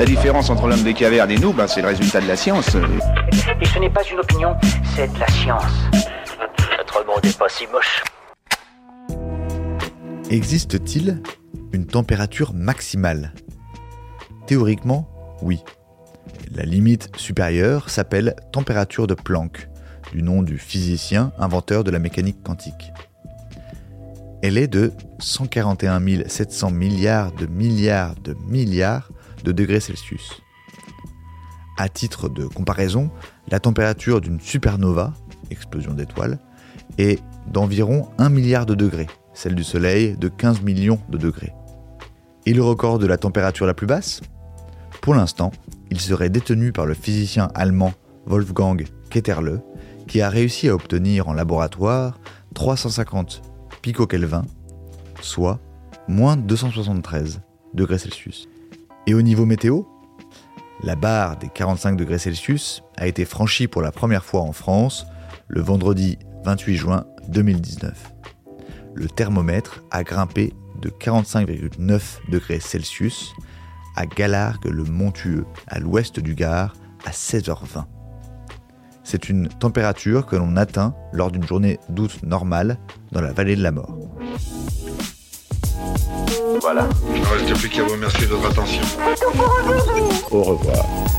La différence entre l'homme des cavernes et nous, ben, c'est le résultat de la science. Et ce n'est pas une opinion, c'est de la science. Notre monde n'est pas si moche. Existe-t-il une température maximale? Théoriquement, oui. La limite supérieure s'appelle température de Planck, du nom du physicien inventeur de la mécanique quantique. Elle est de 141 700 milliards de milliards de milliards de degrés Celsius. À titre de comparaison, la température d'une supernova, explosion d'étoiles, est d'environ 1 milliard de degrés, celle du Soleil de 15 millions de degrés. Et le record de la température la plus basse? Pour l'instant, il serait détenu par le physicien allemand Wolfgang Ketterle, qui a réussi à obtenir en laboratoire 350 picokelvin, soit moins 273 degrés Celsius. Et au niveau météo, la barre des 45 degrés Celsius a été franchie pour la première fois en France le vendredi 28 juin 2019. Le thermomètre a grimpé de 45,9 degrés Celsius à Galargues-le-Montueux, à l'ouest du Gard, à 16h20. C'est une température que l'on atteint lors d'une journée d'août normale dans la vallée de la mort. Voilà. Il ne reste plus qu'à vous remercier de votre attention. Au revoir.